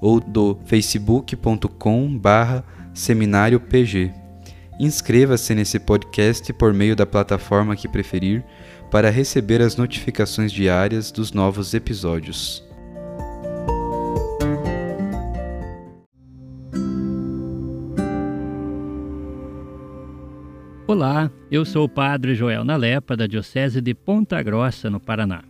ou do facebook.com barra seminário PG. Inscreva-se nesse podcast por meio da plataforma que preferir para receber as notificações diárias dos novos episódios. Olá, eu sou o Padre Joel Nalepa, da Diocese de Ponta Grossa, no Paraná.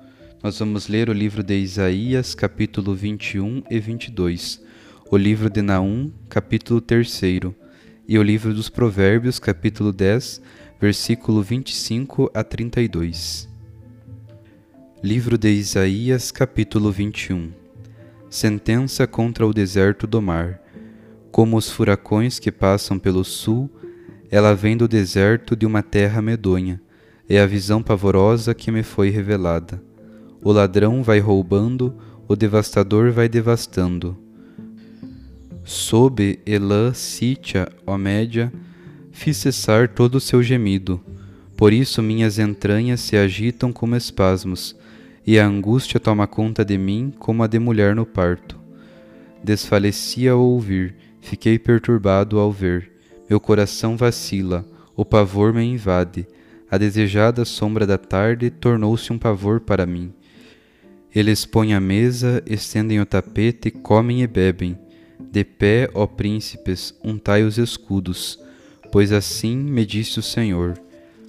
Nós vamos ler o livro de Isaías, capítulo 21 e 22, o livro de Naum, capítulo 3, e o livro dos Provérbios, capítulo 10, versículo 25 a 32. Livro de Isaías, capítulo 21 Sentença contra o deserto do mar. Como os furacões que passam pelo sul, ela vem do deserto de uma terra medonha. É a visão pavorosa que me foi revelada. O ladrão vai roubando, o devastador vai devastando. Sob Elã, Sítia, ó Média, fiz cessar todo o seu gemido. Por isso minhas entranhas se agitam como espasmos, e a angústia toma conta de mim como a de mulher no parto. Desfaleci ao ouvir, fiquei perturbado ao ver. Meu coração vacila, o pavor me invade. A desejada sombra da tarde tornou-se um pavor para mim. Eles põem a mesa, estendem o tapete, comem e bebem. De pé, ó príncipes, untai os escudos, pois assim me disse o Senhor: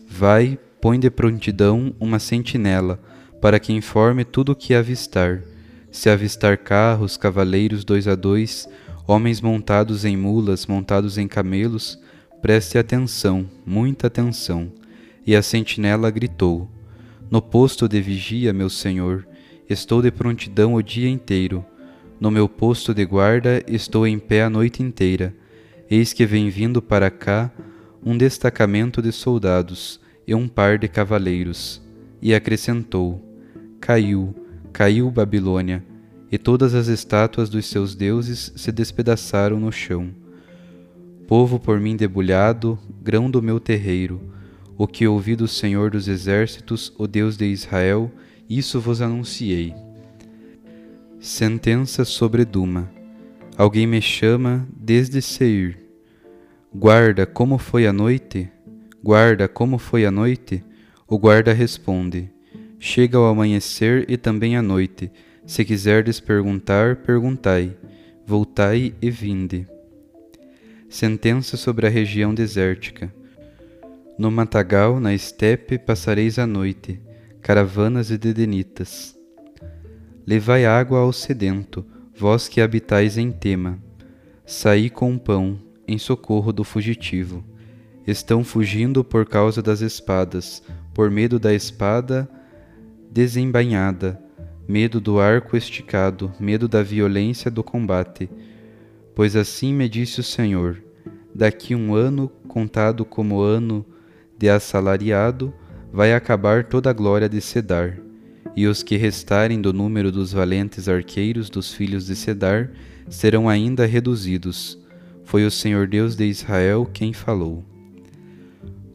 Vai, põe de prontidão uma sentinela, para que informe tudo o que avistar. Se avistar carros, cavaleiros dois a dois, Homens montados em mulas, montados em camelos, preste atenção, muita atenção. E a sentinela gritou: No posto de vigia, meu senhor, estou de prontidão o dia inteiro. No meu posto de guarda estou em pé a noite inteira. Eis que vem vindo para cá um destacamento de soldados e um par de cavaleiros. E acrescentou: Caiu, caiu Babilônia e todas as estátuas dos seus deuses se despedaçaram no chão. Povo por mim debulhado, grão do meu terreiro, o que ouvi do Senhor dos Exércitos, o Deus de Israel, isso vos anunciei. Sentença sobre Duma. Alguém me chama desde Seir. Guarda, como foi a noite? Guarda, como foi a noite? O guarda responde: Chega ao amanhecer e também a noite se quiserdes perguntar, perguntai, voltai e vinde. Sentença sobre a região desértica. No matagal, na estepe, passareis a noite, caravanas e dedenitas. Levai água ao sedento, vós que habitais em Tema. Saí com pão, em socorro do fugitivo. Estão fugindo por causa das espadas, por medo da espada desembainhada, medo do arco esticado, medo da violência do combate. Pois assim me disse o Senhor: daqui um ano, contado como ano de assalariado, vai acabar toda a glória de Cedar, e os que restarem do número dos valentes arqueiros dos filhos de Cedar serão ainda reduzidos. Foi o Senhor Deus de Israel quem falou.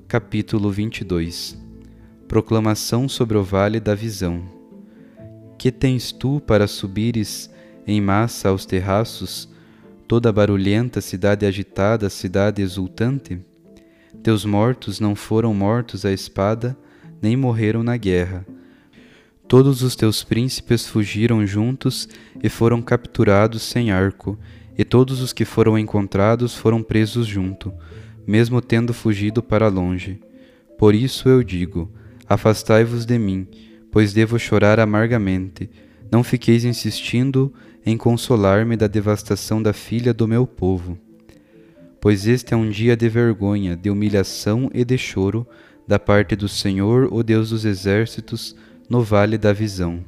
Capítulo 22 Proclamação sobre o Vale da Visão Que tens tu para subires em massa aos terraços, toda barulhenta cidade agitada, cidade exultante? Teus mortos não foram mortos à espada, nem morreram na guerra. Todos os teus príncipes fugiram juntos e foram capturados sem arco, e todos os que foram encontrados foram presos junto, mesmo tendo fugido para longe. Por isso eu digo: Afastai-vos de mim, pois devo chorar amargamente. Não fiqueis insistindo em consolar-me da devastação da filha do meu povo. Pois este é um dia de vergonha, de humilhação e de choro, da parte do Senhor, o Deus dos exércitos, no vale da visão.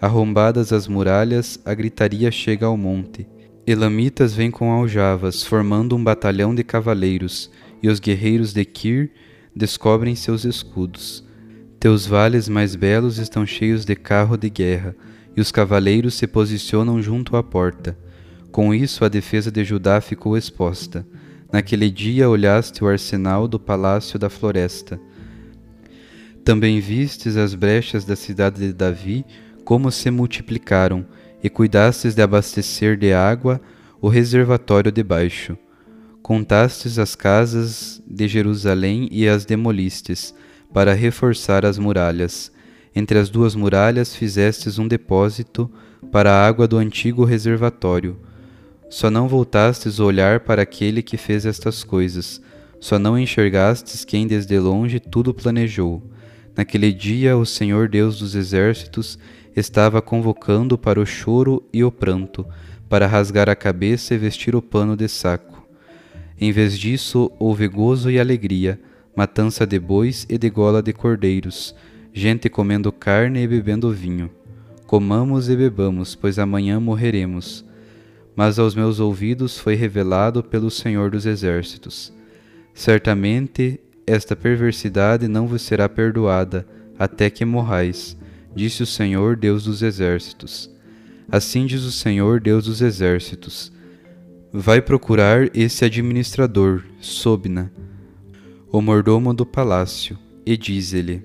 Arrombadas as muralhas, a gritaria chega ao monte. Elamitas vêm com aljavas, formando um batalhão de cavaleiros, e os guerreiros de Kir descobrem seus escudos. Teus vales mais belos estão cheios de carro de guerra, e os cavaleiros se posicionam junto à porta. Com isso, a defesa de Judá ficou exposta. Naquele dia olhaste o arsenal do palácio da floresta. Também vistes as brechas da cidade de Davi, como se multiplicaram, e cuidastes de abastecer de água o reservatório de baixo. Contastes as casas de Jerusalém e as demolistes, para reforçar as muralhas. Entre as duas muralhas fizestes um depósito para a água do antigo reservatório. Só não voltastes o olhar para aquele que fez estas coisas, só não enxergastes quem desde longe tudo planejou. Naquele dia o Senhor Deus dos exércitos estava convocando para o choro e o pranto, para rasgar a cabeça e vestir o pano de saco. Em vez disso, houve gozo e alegria, matança de bois e de gola de cordeiros, gente comendo carne e bebendo vinho. Comamos e bebamos, pois amanhã morreremos. Mas aos meus ouvidos foi revelado pelo Senhor dos Exércitos. Certamente esta perversidade não vos será perdoada, até que morrais, disse o Senhor, Deus dos Exércitos. Assim diz o Senhor, Deus dos Exércitos: Vai procurar esse administrador, Sobna, o mordomo do palácio, e diz-lhe: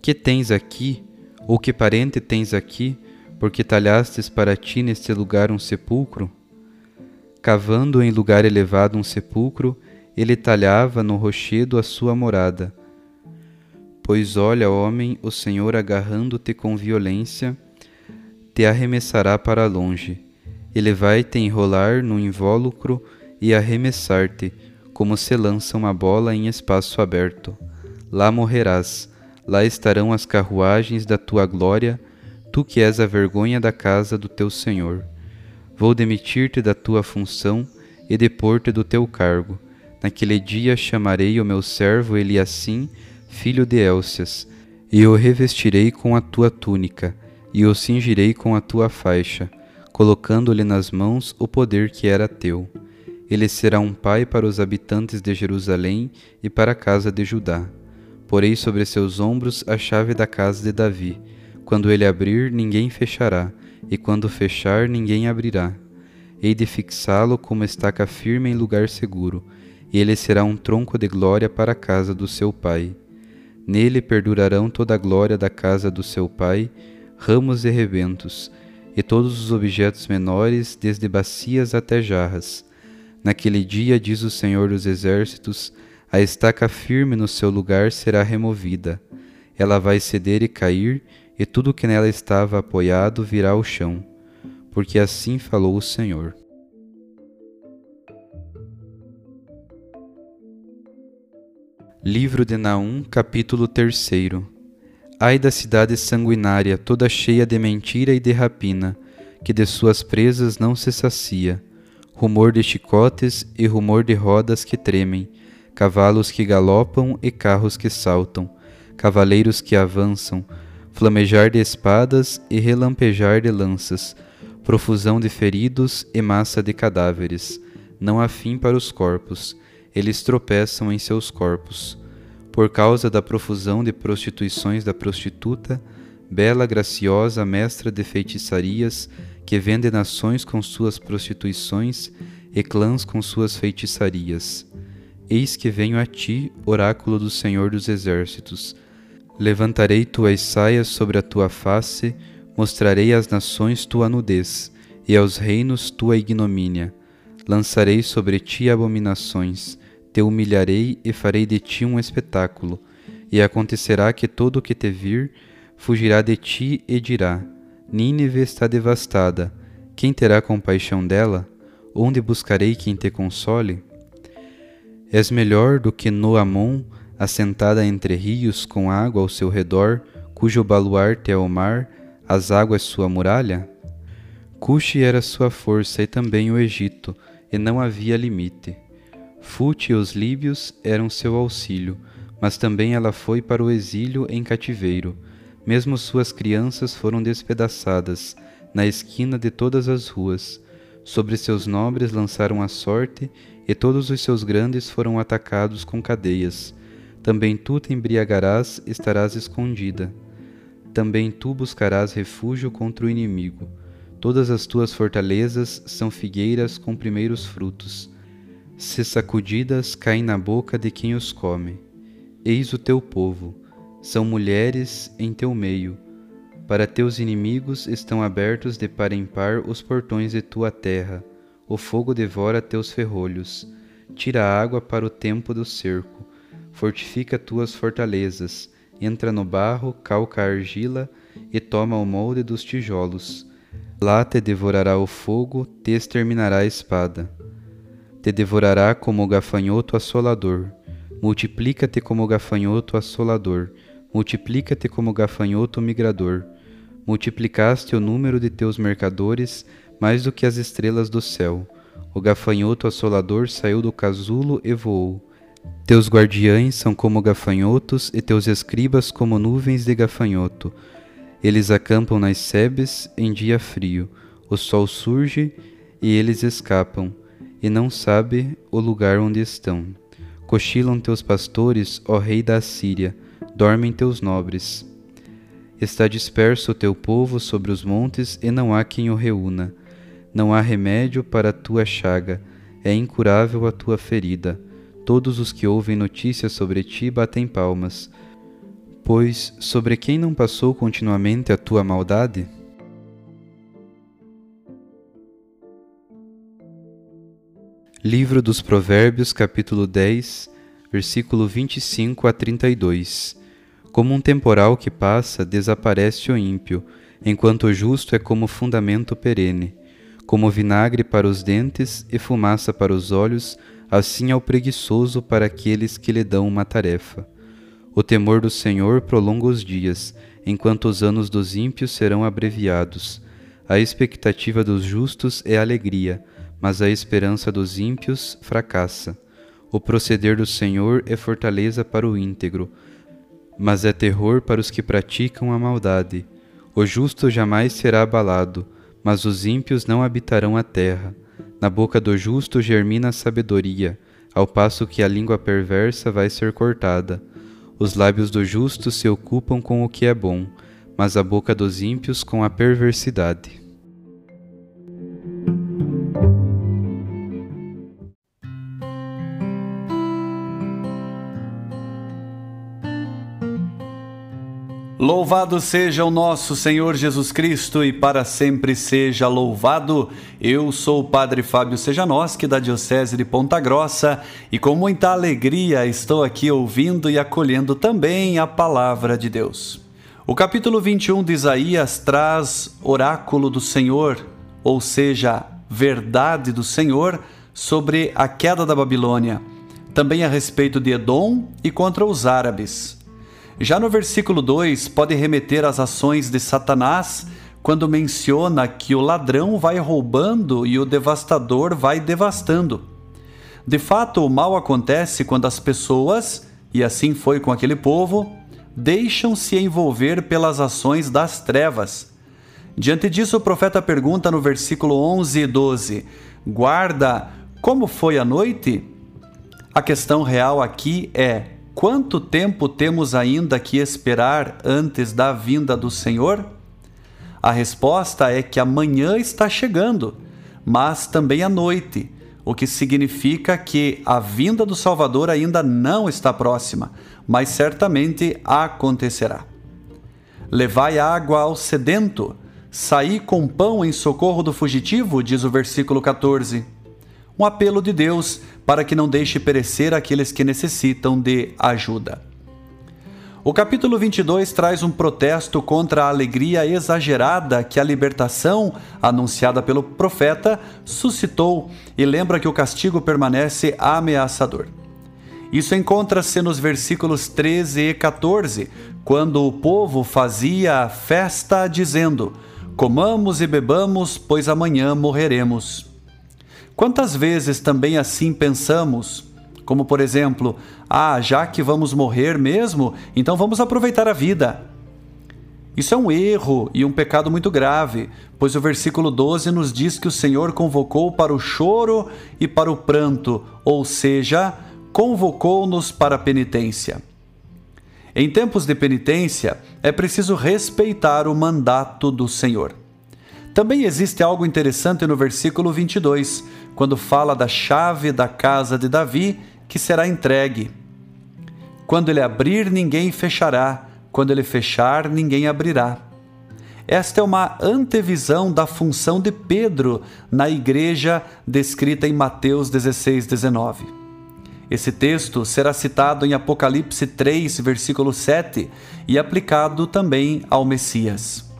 Que tens aqui, ou que parente tens aqui, porque talhastes para ti neste lugar um sepulcro? Cavando em lugar elevado um sepulcro, ele talhava no rochedo a sua morada. Pois olha, homem, o Senhor agarrando-te com violência, te arremessará para longe. Ele vai te enrolar no invólucro e arremessar-te, como se lança uma bola em espaço aberto. Lá morrerás, lá estarão as carruagens da tua glória, tu que és a vergonha da casa do teu Senhor. Vou demitir-te da tua função e depor-te do teu cargo Naquele dia chamarei o meu servo Eliassim, filho de Elcias, e o revestirei com a tua túnica, e o cingirei com a tua faixa, colocando-lhe nas mãos o poder que era teu. Ele será um pai para os habitantes de Jerusalém e para a casa de Judá. Porei sobre seus ombros a chave da casa de Davi. Quando ele abrir, ninguém fechará, e quando fechar, ninguém abrirá. Hei de fixá-lo como estaca firme em lugar seguro e ele será um tronco de glória para a casa do seu pai. Nele perdurarão toda a glória da casa do seu pai, ramos e rebentos, e todos os objetos menores, desde bacias até jarras. Naquele dia, diz o Senhor dos Exércitos, a estaca firme no seu lugar será removida. Ela vai ceder e cair, e tudo que nela estava apoiado virá ao chão. Porque assim falou o Senhor. Livro de Naum, capítulo 3 Ai da cidade sanguinária, toda cheia de mentira e de rapina, que de suas presas não se sacia. rumor de chicotes e rumor de rodas que tremem, cavalos que galopam e carros que saltam, cavaleiros que avançam, flamejar de espadas e relampejar de lanças, profusão de feridos e massa de cadáveres. Não há fim para os corpos, eles tropeçam em seus corpos. Por causa da profusão de prostituições da prostituta, bela, graciosa, mestra de feitiçarias, que vende nações com suas prostituições e clãs com suas feitiçarias. Eis que venho a ti, oráculo do Senhor dos Exércitos. Levantarei tuas saias sobre a tua face, mostrarei às nações tua nudez, e aos reinos tua ignomínia. Lançarei sobre ti abominações, te humilharei e farei de ti um espetáculo. E acontecerá que todo o que te vir fugirá de ti e dirá: Nínive está devastada. Quem terá compaixão dela? Onde buscarei quem te console? És melhor do que Noamon, assentada entre rios com água ao seu redor, cujo baluarte é o mar, as águas sua muralha? Cuxi era sua força e também o Egito, e não havia limite. Fute e os líbios eram seu auxílio, mas também ela foi para o exílio em cativeiro. Mesmo suas crianças foram despedaçadas na esquina de todas as ruas. Sobre seus nobres lançaram a sorte, e todos os seus grandes foram atacados com cadeias. Também tu te embriagarás, estarás escondida. Também tu buscarás refúgio contra o inimigo. Todas as tuas fortalezas são figueiras com primeiros frutos. Se sacudidas, caem na boca de quem os come. Eis o teu povo são mulheres em teu meio. Para teus inimigos estão abertos de par em par os portões de tua terra. O fogo devora teus ferrolhos. Tira a água para o tempo do cerco. Fortifica tuas fortalezas. Entra no barro, calca a argila e toma o molde dos tijolos. Lá te devorará o fogo, te exterminará a espada. Te devorará como o gafanhoto assolador. Multiplica-te como o gafanhoto assolador multiplica-te como gafanhoto migrador. Multiplicaste o número de teus mercadores mais do que as estrelas do céu. O gafanhoto assolador saiu do casulo e voou. Teus guardiães são como gafanhotos e teus escribas como nuvens de gafanhoto. Eles acampam nas sebes em dia frio. O sol surge e eles escapam, e não sabe o lugar onde estão. Cochilam teus pastores, ó rei da Assíria, dormem teus nobres. Está disperso o teu povo sobre os montes e não há quem o reúna. Não há remédio para a tua chaga, é incurável a tua ferida. Todos os que ouvem notícias sobre ti batem palmas. Pois sobre quem não passou continuamente a tua maldade? Livro dos Provérbios, capítulo 10, versículo 25 a 32. Como um temporal que passa, desaparece o ímpio, enquanto o justo é como fundamento perene. Como vinagre para os dentes e fumaça para os olhos, assim é o preguiçoso para aqueles que lhe dão uma tarefa. O temor do Senhor prolonga os dias, enquanto os anos dos ímpios serão abreviados. A expectativa dos justos é alegria, mas a esperança dos ímpios fracassa. O proceder do Senhor é fortaleza para o íntegro, mas é terror para os que praticam a maldade. O justo jamais será abalado, mas os ímpios não habitarão a terra. Na boca do justo germina a sabedoria, ao passo que a língua perversa vai ser cortada. Os lábios do justo se ocupam com o que é bom, mas a boca dos ímpios com a perversidade. Louvado seja o nosso Senhor Jesus Cristo e para sempre seja louvado. Eu sou o Padre Fábio Sejanoski da Diocese de Ponta Grossa e com muita alegria estou aqui ouvindo e acolhendo também a palavra de Deus. O capítulo 21 de Isaías traz oráculo do Senhor, ou seja, verdade do Senhor sobre a queda da Babilônia, também a respeito de Edom e contra os árabes. Já no versículo 2, pode remeter às ações de Satanás quando menciona que o ladrão vai roubando e o devastador vai devastando. De fato, o mal acontece quando as pessoas, e assim foi com aquele povo, deixam-se envolver pelas ações das trevas. Diante disso, o profeta pergunta no versículo 11 e 12: Guarda, como foi a noite? A questão real aqui é: quanto tempo temos ainda que esperar antes da vinda do Senhor? A resposta é que amanhã está chegando, mas também a noite, o que significa que a vinda do Salvador ainda não está próxima, mas certamente acontecerá. Levai água ao sedento, saí com pão em socorro do fugitivo, diz o versículo 14 um apelo de Deus para que não deixe perecer aqueles que necessitam de ajuda. O capítulo 22 traz um protesto contra a alegria exagerada que a libertação, anunciada pelo profeta, suscitou e lembra que o castigo permanece ameaçador. Isso encontra-se nos versículos 13 e 14, quando o povo fazia festa dizendo: Comamos e bebamos, pois amanhã morreremos. Quantas vezes também assim pensamos? Como, por exemplo, ah, já que vamos morrer mesmo, então vamos aproveitar a vida. Isso é um erro e um pecado muito grave, pois o versículo 12 nos diz que o Senhor convocou para o choro e para o pranto, ou seja, convocou-nos para a penitência. Em tempos de penitência, é preciso respeitar o mandato do Senhor. Também existe algo interessante no versículo 22, quando fala da chave da casa de Davi que será entregue. Quando ele abrir, ninguém fechará, quando ele fechar, ninguém abrirá. Esta é uma antevisão da função de Pedro na igreja descrita em Mateus 16, 19. Esse texto será citado em Apocalipse 3, versículo 7 e aplicado também ao Messias.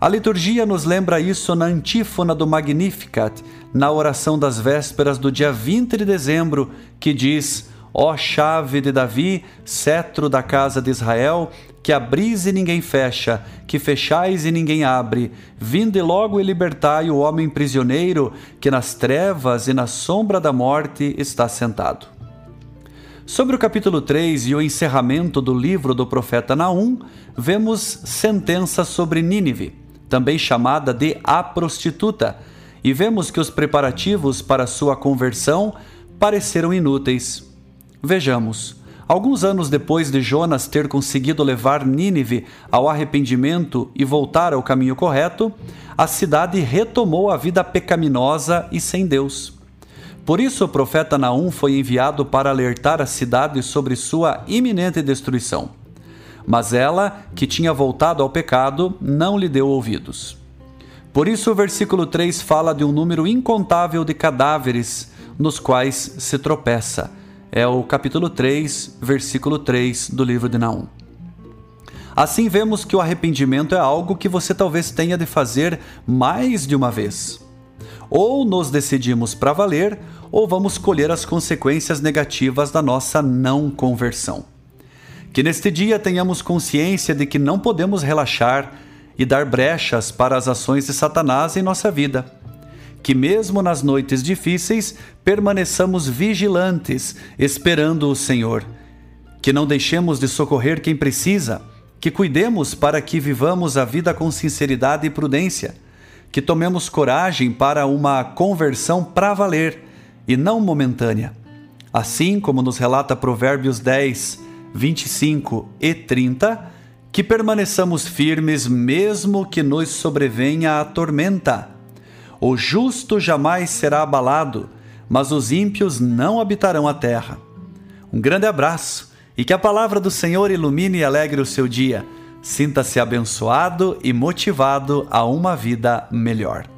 A liturgia nos lembra isso na antífona do Magnificat, na oração das vésperas do dia 20 de dezembro, que diz: Ó chave de Davi, cetro da casa de Israel, que abris e ninguém fecha, que fechais e ninguém abre, vinde logo e libertai o homem prisioneiro, que nas trevas e na sombra da morte está sentado. Sobre o capítulo 3 e o encerramento do livro do profeta Naum, vemos sentença sobre Nínive também chamada de a prostituta, e vemos que os preparativos para sua conversão pareceram inúteis. Vejamos. Alguns anos depois de Jonas ter conseguido levar Nínive ao arrependimento e voltar ao caminho correto, a cidade retomou a vida pecaminosa e sem Deus. Por isso o profeta Naum foi enviado para alertar a cidade sobre sua iminente destruição. Mas ela, que tinha voltado ao pecado, não lhe deu ouvidos. Por isso, o versículo 3 fala de um número incontável de cadáveres nos quais se tropeça. É o capítulo 3, versículo 3 do livro de Naum. Assim, vemos que o arrependimento é algo que você talvez tenha de fazer mais de uma vez. Ou nos decidimos para valer, ou vamos colher as consequências negativas da nossa não conversão. Que neste dia tenhamos consciência de que não podemos relaxar e dar brechas para as ações de Satanás em nossa vida. Que mesmo nas noites difíceis permaneçamos vigilantes, esperando o Senhor. Que não deixemos de socorrer quem precisa, que cuidemos para que vivamos a vida com sinceridade e prudência, que tomemos coragem para uma conversão para valer e não momentânea. Assim como nos relata Provérbios 10, 25 e 30, que permaneçamos firmes mesmo que nos sobrevenha a tormenta. O justo jamais será abalado, mas os ímpios não habitarão a terra. Um grande abraço e que a palavra do Senhor ilumine e alegre o seu dia. Sinta-se abençoado e motivado a uma vida melhor.